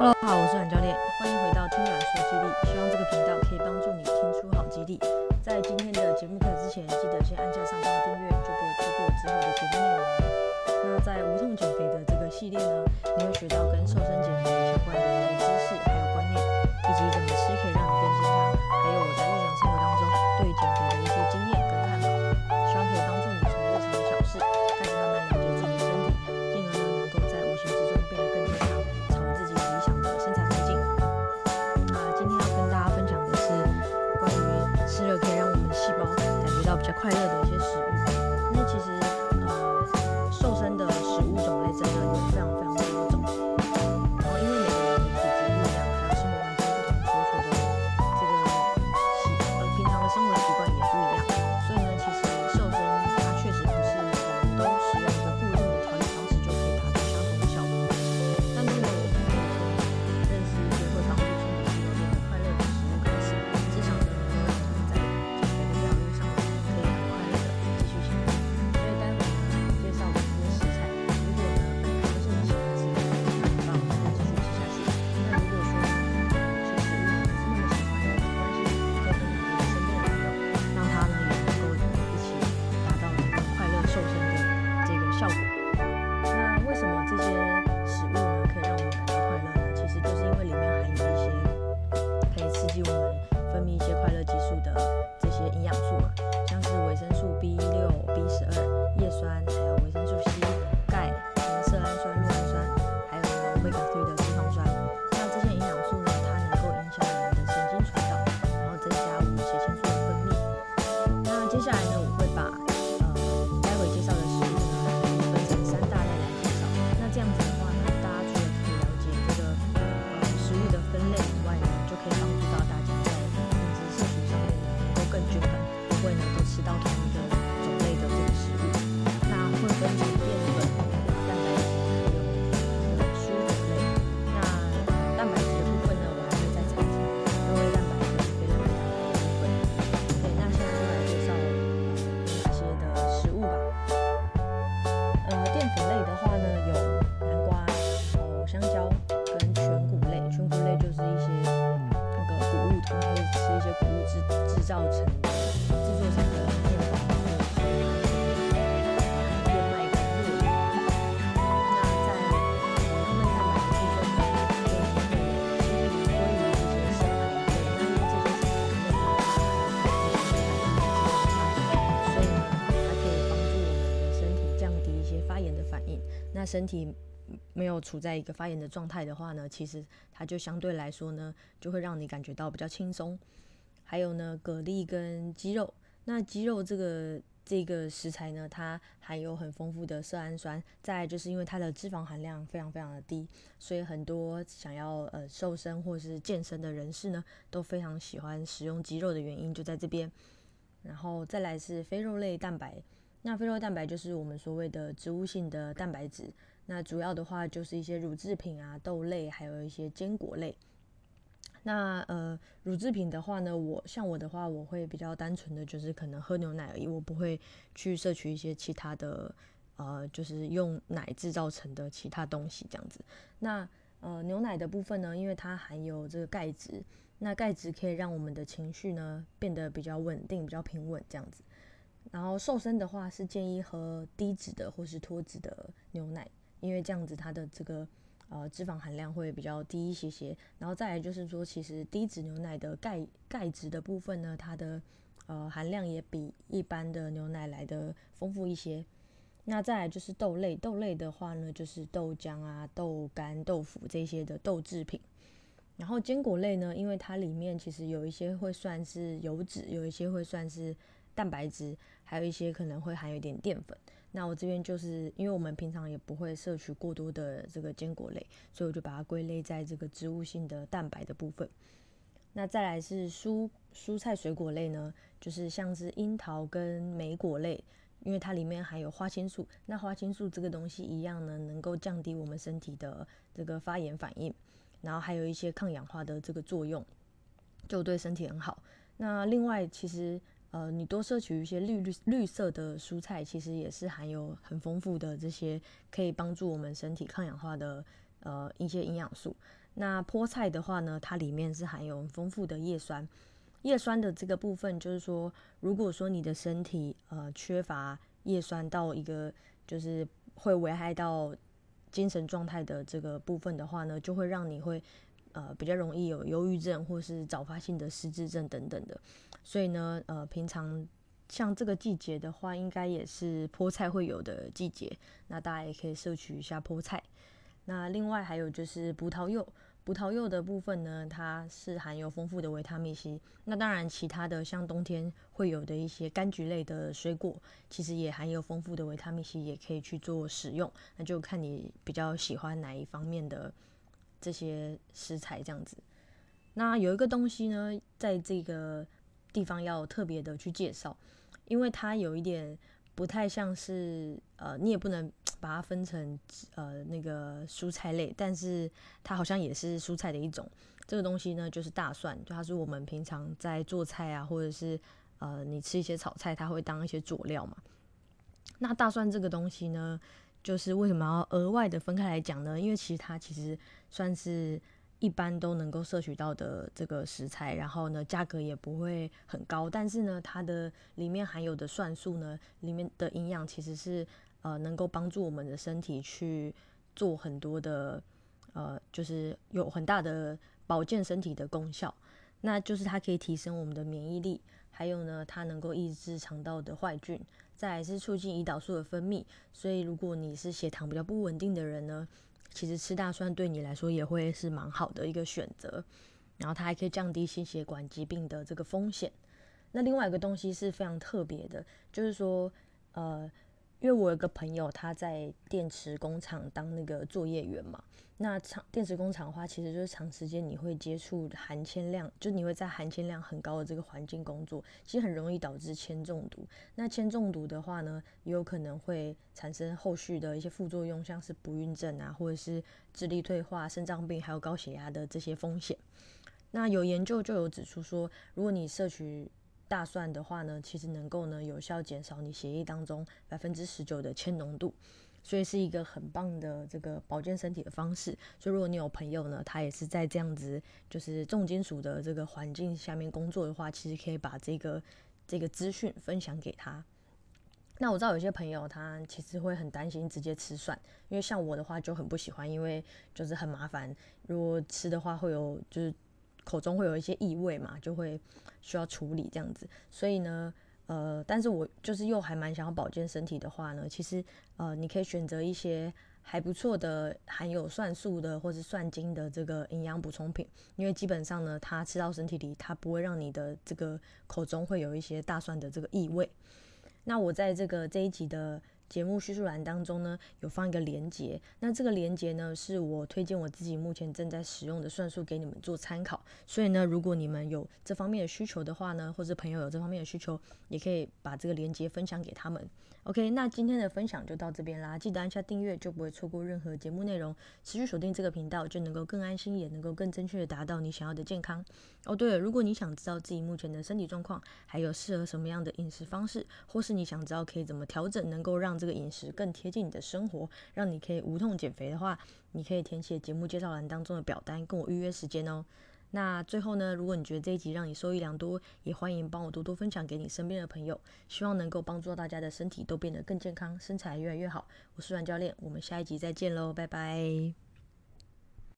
Hello，好，我是阮教练，欢迎回到听阮说肌力，希望这个频道可以帮助你听出好肌力。在今天的节目开始之前，记得先按下上方的订阅，就不会错过之后的节目内容。那在无痛减肥的这个系列呢，快乐的这样子身体没有处在一个发炎的状态的话呢，其实它就相对来说呢，就会让你感觉到比较轻松。还有呢，蛤蜊跟鸡肉。那鸡肉这个这个食材呢，它含有很丰富的色氨酸。再就是因为它的脂肪含量非常非常的低，所以很多想要呃瘦身或是健身的人士呢，都非常喜欢食用鸡肉的原因就在这边。然后再来是非肉类蛋白。那非肉蛋白就是我们所谓的植物性的蛋白质。那主要的话就是一些乳制品啊、豆类，还有一些坚果类。那呃，乳制品的话呢，我像我的话，我会比较单纯的就是可能喝牛奶而已，我不会去摄取一些其他的呃，就是用奶制造成的其他东西这样子。那呃，牛奶的部分呢，因为它含有这个钙质，那钙质可以让我们的情绪呢变得比较稳定、比较平稳这样子。然后瘦身的话是建议喝低脂的或是脱脂的牛奶，因为这样子它的这个呃脂肪含量会比较低一些些。然后再来就是说，其实低脂牛奶的钙钙质的部分呢，它的呃含量也比一般的牛奶来得丰富一些。那再来就是豆类，豆类的话呢，就是豆浆啊、豆干、豆腐这些的豆制品。然后坚果类呢，因为它里面其实有一些会算是油脂，有一些会算是。蛋白质，还有一些可能会含有一点淀粉。那我这边就是因为我们平常也不会摄取过多的这个坚果类，所以我就把它归类在这个植物性的蛋白的部分。那再来是蔬蔬菜水果类呢，就是像是樱桃跟莓果类，因为它里面含有花青素。那花青素这个东西一样呢，能够降低我们身体的这个发炎反应，然后还有一些抗氧化的这个作用，就对身体很好。那另外其实。呃，你多摄取一些绿绿绿色的蔬菜，其实也是含有很丰富的这些可以帮助我们身体抗氧化的呃一些营养素。那菠菜的话呢，它里面是含有丰富的叶酸。叶酸的这个部分，就是说，如果说你的身体呃缺乏叶酸到一个就是会危害到精神状态的这个部分的话呢，就会让你会呃比较容易有忧郁症或是早发性的失智症等等的。所以呢，呃，平常像这个季节的话，应该也是菠菜会有的季节，那大家也可以摄取一下菠菜。那另外还有就是葡萄柚。葡萄柚的部分呢，它是含有丰富的维他命 C。那当然，其他的像冬天会有的一些柑橘类的水果，其实也含有丰富的维他命 C，也可以去做使用。那就看你比较喜欢哪一方面的这些食材这样子。那有一个东西呢，在这个地方要特别的去介绍，因为它有一点不太像是呃，你也不能。把它分成呃那个蔬菜类，但是它好像也是蔬菜的一种。这个东西呢，就是大蒜，就它是我们平常在做菜啊，或者是呃你吃一些炒菜，它会当一些佐料嘛。那大蒜这个东西呢，就是为什么要额外的分开来讲呢？因为其实它其实算是一般都能够摄取到的这个食材，然后呢价格也不会很高，但是呢它的里面含有的蒜素呢，里面的营养其实是。呃，能够帮助我们的身体去做很多的，呃，就是有很大的保健身体的功效。那就是它可以提升我们的免疫力，还有呢，它能够抑制肠道的坏菌，再来是促进胰岛素的分泌。所以，如果你是血糖比较不稳定的人呢，其实吃大蒜对你来说也会是蛮好的一个选择。然后，它还可以降低心血管疾病的这个风险。那另外一个东西是非常特别的，就是说，呃。因为我有个朋友，他在电池工厂当那个作业员嘛。那厂电池工厂的话，其实就是长时间你会接触含铅量，就你会在含铅量很高的这个环境工作，其实很容易导致铅中毒。那铅中毒的话呢，也有可能会产生后续的一些副作用，像是不孕症啊，或者是智力退化、肾脏病，还有高血压的这些风险。那有研究就有指出说，如果你摄取大蒜的话呢，其实能够呢有效减少你血液当中百分之十九的铅浓度，所以是一个很棒的这个保健身体的方式。所以如果你有朋友呢，他也是在这样子就是重金属的这个环境下面工作的话，其实可以把这个这个资讯分享给他。那我知道有些朋友他其实会很担心直接吃蒜，因为像我的话就很不喜欢，因为就是很麻烦，如果吃的话会有就是。口中会有一些异味嘛，就会需要处理这样子。所以呢，呃，但是我就是又还蛮想要保健身体的话呢，其实呃，你可以选择一些还不错的含有蒜素的或是蒜精的这个营养补充品，因为基本上呢，它吃到身体里，它不会让你的这个口中会有一些大蒜的这个异味。那我在这个这一集的。节目叙述栏当中呢，有放一个连接，那这个连接呢，是我推荐我自己目前正在使用的算术给你们做参考。所以呢，如果你们有这方面的需求的话呢，或者朋友有这方面的需求，也可以把这个连接分享给他们。OK，那今天的分享就到这边啦，记得按下订阅，就不会错过任何节目内容。持续锁定这个频道，就能够更安心，也能够更正确的达到你想要的健康。哦，对了，如果你想知道自己目前的身体状况，还有适合什么样的饮食方式，或是你想知道可以怎么调整，能够让这个饮食更贴近你的生活，让你可以无痛减肥的话，你可以填写节目介绍栏当中的表单，跟我预约时间哦。那最后呢，如果你觉得这一集让你受益良多，也欢迎帮我多多分享给你身边的朋友，希望能够帮助到大家的身体都变得更健康，身材越来越好。我是阮教练，我们下一集再见喽，拜拜。